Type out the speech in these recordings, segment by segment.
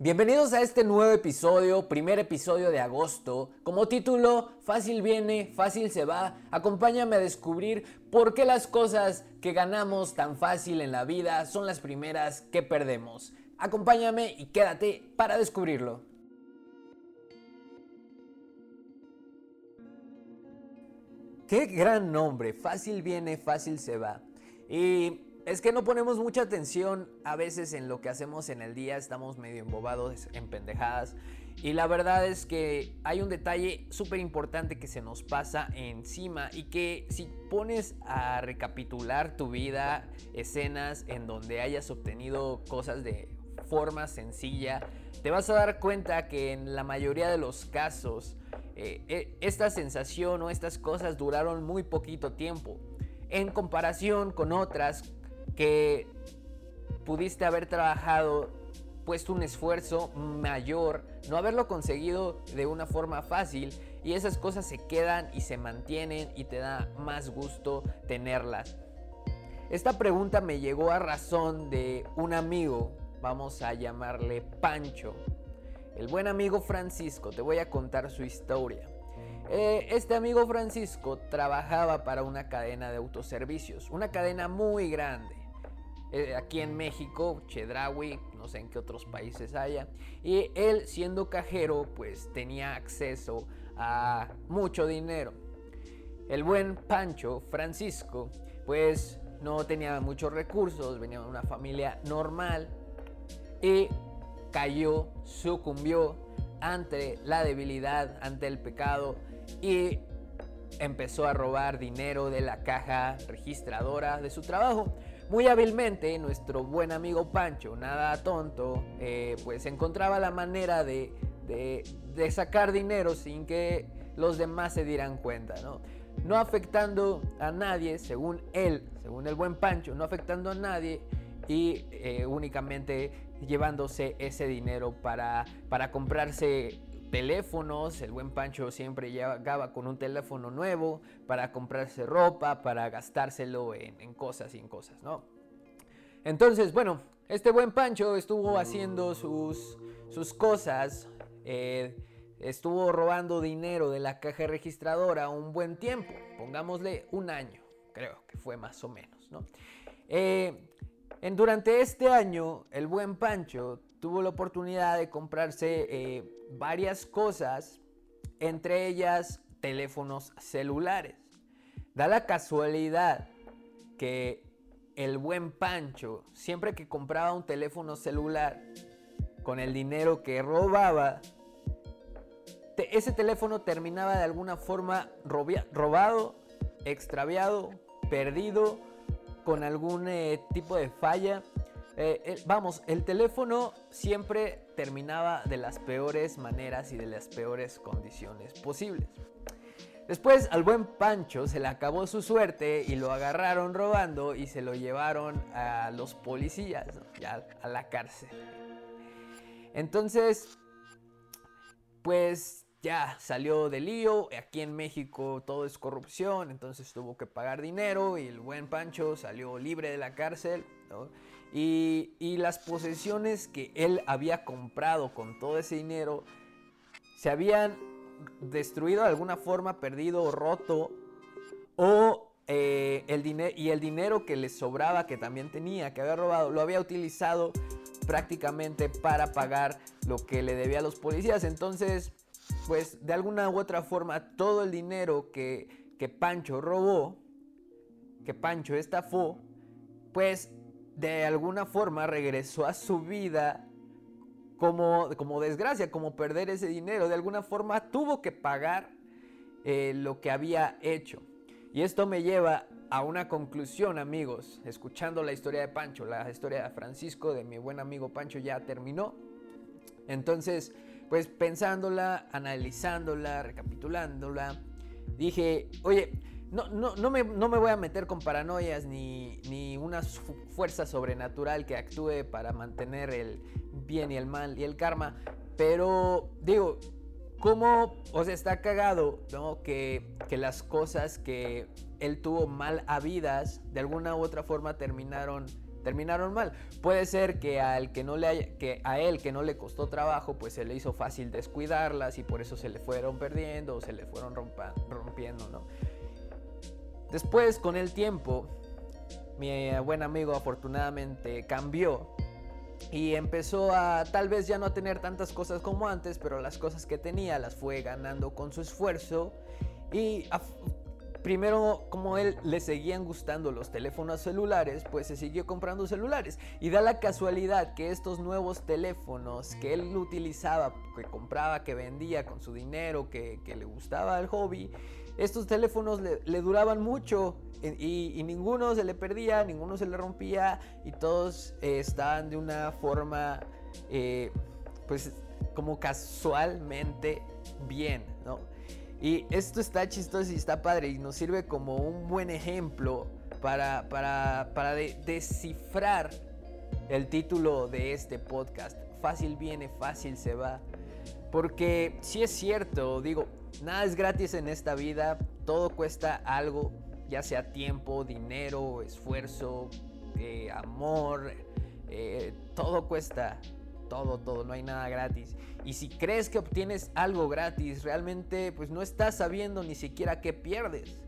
Bienvenidos a este nuevo episodio, primer episodio de agosto. Como título, fácil viene, fácil se va. Acompáñame a descubrir por qué las cosas que ganamos tan fácil en la vida son las primeras que perdemos. Acompáñame y quédate para descubrirlo. Qué gran nombre, fácil viene, fácil se va. Y es que no ponemos mucha atención a veces en lo que hacemos en el día, estamos medio embobados en pendejadas. Y la verdad es que hay un detalle súper importante que se nos pasa encima y que si pones a recapitular tu vida, escenas en donde hayas obtenido cosas de forma sencilla, te vas a dar cuenta que en la mayoría de los casos eh, eh, esta sensación o estas cosas duraron muy poquito tiempo en comparación con otras que pudiste haber trabajado, puesto un esfuerzo mayor, no haberlo conseguido de una forma fácil y esas cosas se quedan y se mantienen y te da más gusto tenerlas. Esta pregunta me llegó a razón de un amigo, vamos a llamarle Pancho. El buen amigo Francisco, te voy a contar su historia. Eh, este amigo Francisco trabajaba para una cadena de autoservicios, una cadena muy grande. Eh, aquí en México, Chedraui, no sé en qué otros países haya. Y él siendo cajero, pues tenía acceso a mucho dinero. El buen Pancho, Francisco, pues no tenía muchos recursos, venía de una familia normal y cayó, sucumbió ante la debilidad, ante el pecado y empezó a robar dinero de la caja registradora de su trabajo. Muy hábilmente, nuestro buen amigo Pancho, nada tonto, eh, pues encontraba la manera de, sacar dinero sin que los demás se dieran cuenta, ¿no? No afectando a nadie, según él, según el buen Pancho, no afectando a nadie y eh, únicamente llevándose ese dinero para, para comprarse teléfonos, el buen Pancho siempre llegaba con un teléfono nuevo para comprarse ropa, para gastárselo en, cosas y en cosas, ¿no? Entonces, bueno, este buen Pancho estuvo haciendo sus, sus cosas, eh, estuvo robando dinero de la caja registradora un buen tiempo, pongámosle un año, creo que fue más o menos, ¿no? Eh, en, durante este año, el buen Pancho tuvo la oportunidad de comprarse eh, varias cosas, entre ellas teléfonos celulares. Da la casualidad que el buen Pancho, siempre que compraba un teléfono celular, con el dinero que robaba, ese teléfono terminaba de alguna forma robado, extraviado, perdido, con algún eh, tipo de falla eh, vamos, el teléfono siempre terminaba de las peores maneras y de las peores condiciones posibles. Después al buen Pancho se le acabó su suerte y lo agarraron robando y se lo llevaron a los policías, ya a la cárcel. Entonces, pues ya salió de lío, aquí en México todo es corrupción, entonces tuvo que pagar dinero y el buen Pancho salió libre de la cárcel. Y, las posesiones que él había comprado con todo ese dinero se habían destruido de alguna forma, perdido o roto, o eh, el dinero y el dinero que le sobraba, que también tenía, que había robado, lo había utilizado prácticamente para pagar lo que le debía a los policías. Entonces, pues de alguna u otra forma, todo el dinero que, que Pancho robó, que Pancho estafó, pues de alguna forma regresó a su vida como, como desgracia, como perder ese dinero. De alguna forma tuvo que pagar eh, lo que había hecho. Y esto me lleva a una conclusión, amigos. Escuchando la historia de Pancho, la historia de Francisco, de mi buen amigo Pancho, ya terminó. Entonces, pues pensándola, analizándola, recapitulándola, dije, oye, no, no, no, me, no, me, voy a meter con paranoias ni, ni una fuerza sobrenatural que actúe para mantener el bien y el mal y el karma. Pero digo, ¿cómo os está cagado ¿no? que, que las cosas que él tuvo mal habidas de alguna u otra forma terminaron terminaron mal. Puede ser que, al que, no le que a él que no le costó trabajo, pues se le hizo fácil descuidarlas y por eso se le fueron perdiendo o se le fueron rompiendo, ¿no? Después, con el tiempo, mi buen amigo afortunadamente cambió y empezó a tal vez ya no a tener tantas cosas como antes, pero las cosas que tenía las fue ganando con su esfuerzo y primero como él le seguían gustando los teléfonos celulares, pues se siguió comprando celulares. Y da la casualidad que estos nuevos teléfonos que él utilizaba, que compraba, que vendía con su dinero, que, le gustaba el hobby, estos teléfonos le, duraban mucho y, ninguno se le perdía, ninguno se le rompía y todos eh, estaban de una forma, eh, pues como casualmente bien, ¿no? Y esto está chistoso y está padre y nos sirve como un buen ejemplo para, para, descifrar el título de este podcast. Fácil viene, fácil se va. Porque si es cierto, digo, nada es gratis en esta vida, todo cuesta algo, ya sea tiempo, dinero, esfuerzo, eh, amor, eh, todo cuesta todo, todo, no hay nada gratis. Y si crees que obtienes algo gratis, realmente pues no estás sabiendo ni siquiera qué pierdes.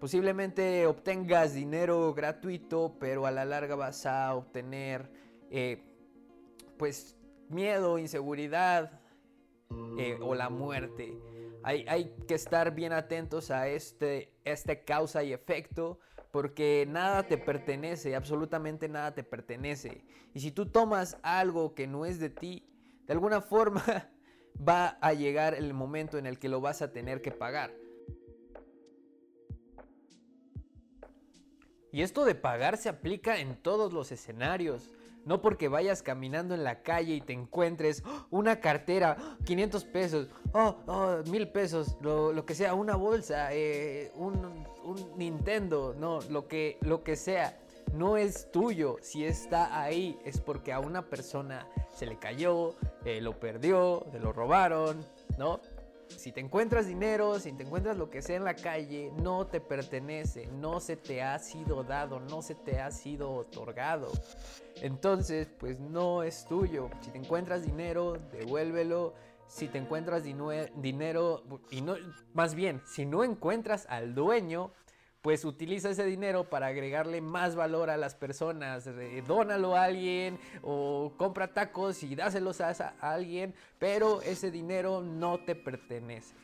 Posiblemente obtengas dinero gratuito, pero a la larga vas a obtener eh, pues miedo, inseguridad o la muerte. Hay, que estar bien atentos a este, este causa y efecto porque nada te pertenece, absolutamente nada te pertenece. Y si tú tomas algo que no es de ti, de alguna forma va a llegar el momento en el que lo vas a tener que pagar. Y esto de pagar se aplica en todos los escenarios. No porque vayas caminando en la calle y te encuentres ¡oh! una cartera, 500 pesos, oh, oh, mil pesos, lo, que sea, una bolsa, eh, un, Nintendo, no, lo que, lo que sea, no es tuyo. Si está ahí es porque a una persona se le cayó, eh, lo perdió, se lo robaron, ¿no? Si te encuentras dinero, si te encuentras lo que sea en la calle, no te pertenece, no se te ha sido dado, no se te ha sido otorgado. Entonces, pues no es tuyo. Si te encuentras dinero, devuélvelo. Si te encuentras dinero, y no, más bien, si no encuentras al dueño, pues utiliza ese dinero para agregarle más valor a las personas. dónalo a alguien o compra tacos y dáselos a, alguien, pero ese dinero no te pertenece.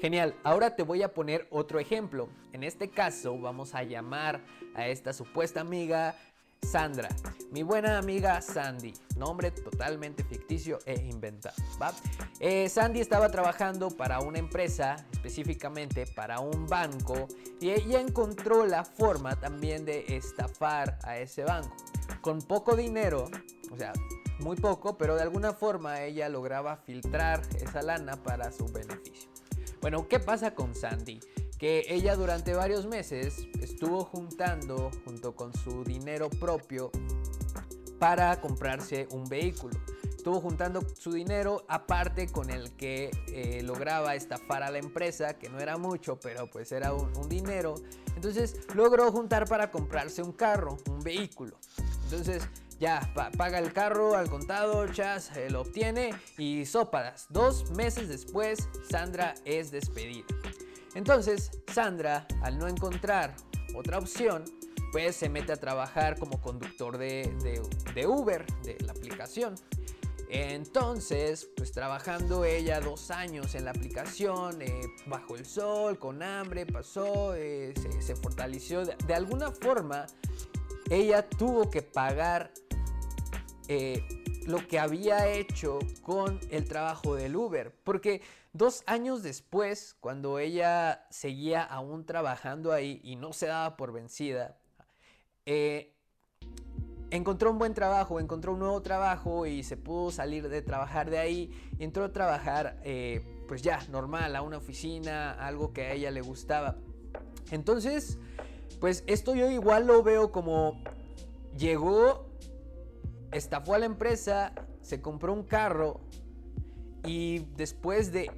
Genial, ahora te voy a poner otro ejemplo. En este caso vamos a llamar a esta supuesta amiga Sandra, mi buena amiga Sandy, nombre totalmente ficticio e inventado. Eh, Sandy estaba trabajando para una empresa, específicamente para un banco, y ella encontró la forma también de estafar a ese banco. Con poco dinero, o sea, muy poco, pero de alguna forma ella lograba filtrar esa lana para su beneficio. Bueno, ¿qué pasa con Sandy? Ella durante varios meses estuvo juntando junto con su dinero propio para comprarse un vehículo. Estuvo juntando su dinero aparte con el que eh, lograba estafar a la empresa, que no era mucho, pero pues era un, dinero. Entonces logró juntar para comprarse un carro, un vehículo. Entonces ya paga el carro al contado, Chas eh, lo obtiene y sópadas. Dos meses después, Sandra es despedida. Entonces, Sandra, al no encontrar otra opción, pues se mete a trabajar como conductor de, Uber, de la aplicación. Entonces, pues trabajando ella dos años en la aplicación, eh, bajo el sol, con hambre, pasó, eh, se, fortaleció. De, alguna forma, ella tuvo que pagar eh, lo que había hecho con el trabajo del Uber. Porque dos años después, cuando ella seguía aún trabajando ahí y no se daba por vencida, eh, encontró un buen trabajo, encontró un nuevo trabajo y se pudo salir de trabajar de ahí y entró a trabajar eh, pues ya normal, a una oficina, algo que a ella le gustaba. Entonces, pues esto yo igual lo veo como llegó estafó a la empresa, se compró un carro y después de,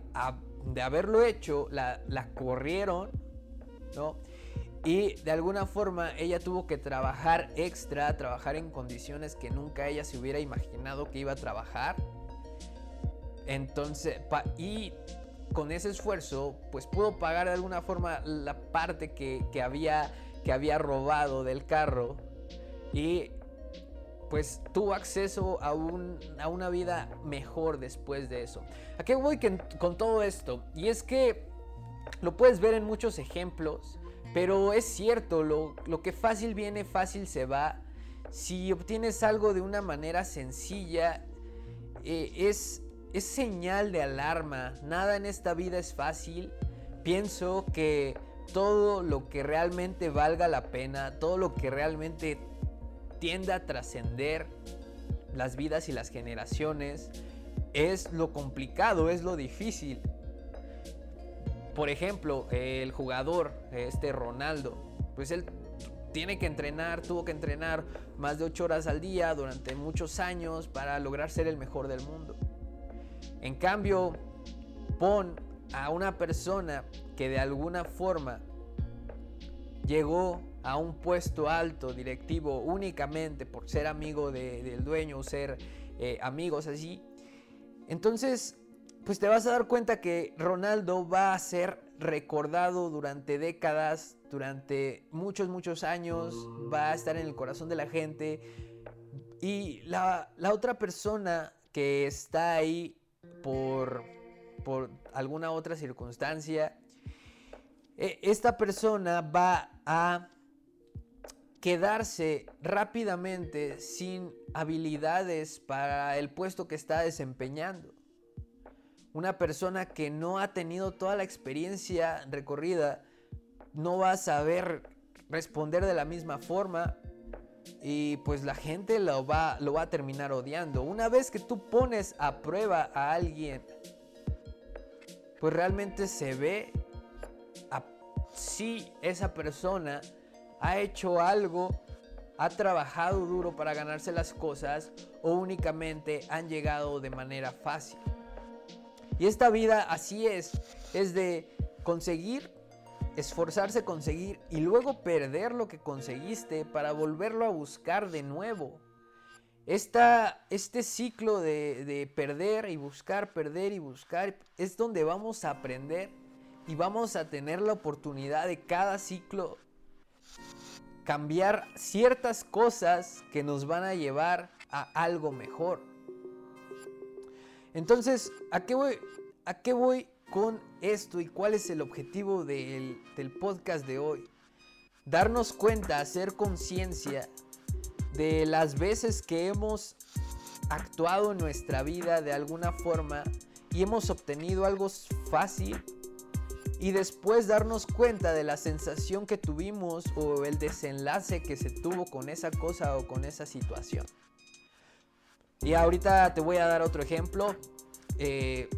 de haberlo hecho, la, corrieron ¿no? Y de alguna forma ella tuvo que trabajar extra, trabajar en condiciones que nunca ella se hubiera imaginado que iba a trabajar. Entonces, y con ese esfuerzo, pues pudo pagar de alguna forma la parte que, había, que había robado del carro. Y pues tuvo acceso a, a, una vida mejor después de eso. ¿A qué voy con todo esto? Y es que lo puedes ver en muchos ejemplos. Pero es cierto, lo, que fácil viene, fácil se va. Si obtienes algo de una manera sencilla, eh, es, es señal de alarma. Nada en esta vida es fácil. Pienso que todo lo que realmente valga la pena, todo lo que realmente tienda a trascender las vidas y las generaciones, es lo complicado, es lo difícil. Por ejemplo, el jugador, este Ronaldo, pues él tiene que entrenar, tuvo que entrenar más de 8 horas al día durante muchos años para lograr ser el mejor del mundo. En cambio, pon a una persona que de alguna forma llegó a un puesto alto directivo únicamente por ser amigo del dueño o ser eh, amigos así. Entonces pues te vas a dar cuenta que Ronaldo va a ser recordado durante décadas, durante muchos, muchos años, va a estar en el corazón de la gente. Y la, otra persona que está ahí por, por alguna otra circunstancia, e, esta persona va a quedarse rápidamente sin habilidades para el puesto que está desempeñando una persona que no ha tenido toda la experiencia recorrida no va a saber responder de la misma forma y pues la gente lo va, lo va a terminar odiando. Una vez que tú pones a prueba a alguien, pues realmente se ve si esa persona ha hecho algo, ha trabajado duro para ganarse las cosas o únicamente han llegado de manera fácil. Y esta vida así es, es de conseguir, esforzarse, conseguir y luego perder lo que conseguiste para volverlo a buscar de nuevo. este ciclo de, de perder y buscar, perder y buscar es donde vamos a aprender y vamos a tener la oportunidad de cada ciclo cambiar ciertas cosas que nos van a llevar a algo mejor. Entonces, ¿a qué voy, a qué voy con esto y cuál es el objetivo del, del podcast de hoy? Darnos cuenta, hacer conciencia de las veces que hemos actuado en nuestra vida de alguna forma y hemos obtenido algo fácil y después darnos cuenta de la sensación que tuvimos o el desenlace que se tuvo con esa cosa o con esa situación. Y ahorita te voy a dar otro ejemplo. Eh,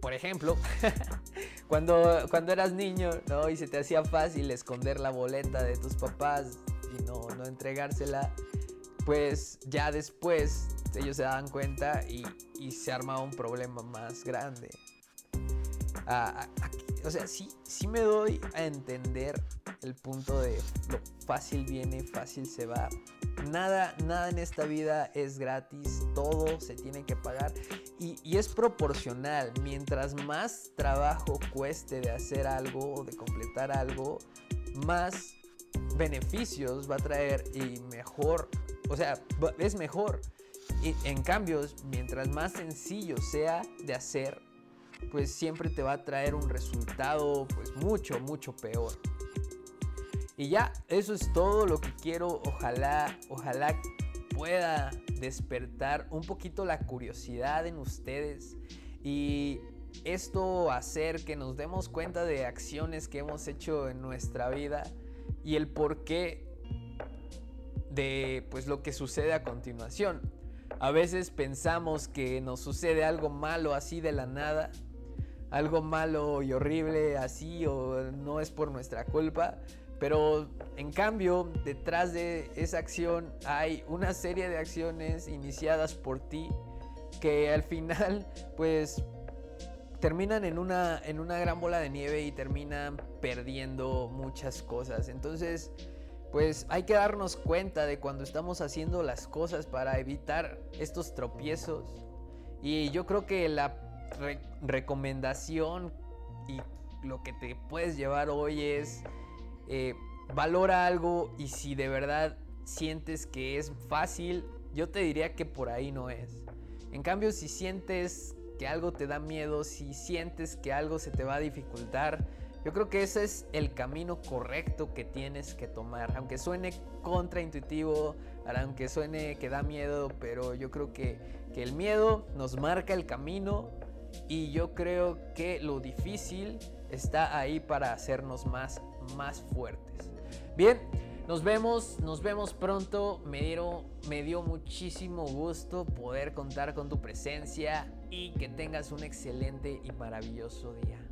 por ejemplo, cuando, cuando eras niño ¿no? y se te hacía fácil esconder la boleta de tus papás y no, no entregársela, pues ya después ellos se daban cuenta y, se armaba un problema más grande. Ah, o sea, sí, sí me doy a entender el punto de lo fácil viene, fácil se va. Nada, nada en esta vida es gratis, todo se tiene que pagar y, y, es proporcional. Mientras más trabajo cueste de hacer algo o de completar algo, más beneficios va a traer y mejor, o sea, es mejor. Y en cambio, mientras más sencillo sea de hacer, pues siempre te va a traer un resultado pues mucho, mucho peor. Y ya, eso es todo lo que quiero. Ojalá, ojalá pueda despertar un poquito la curiosidad en ustedes y esto hacer que nos demos cuenta de acciones que hemos hecho en nuestra vida y el porqué de pues lo que sucede a continuación. A veces pensamos que nos sucede algo malo así de la nada, algo malo y horrible así o no es por nuestra culpa, pero en cambio, detrás de esa acción hay una serie de acciones iniciadas por ti que al final, pues, terminan en una, en una gran bola de nieve y terminan perdiendo muchas cosas. Entonces, pues hay que darnos cuenta de cuando estamos haciendo las cosas para evitar estos tropiezos. Y yo creo que la recomendación y lo que te puedes llevar hoy es eh, valora algo y si de verdad sientes que es fácil, yo te diría que por ahí no es. En cambio, si sientes que algo te da miedo, si sientes que algo se te va a dificultar, yo creo que ese es el camino correcto que tienes que tomar. Aunque suene contraintuitivo, aunque suene que da miedo, pero yo creo que, que el miedo nos marca el camino y yo creo que lo difícil está ahí para hacernos más, más fuertes. Bien, nos vemos, nos vemos pronto. Me, dieron, me dio muchísimo gusto poder contar con tu presencia y que tengas un excelente y maravilloso día.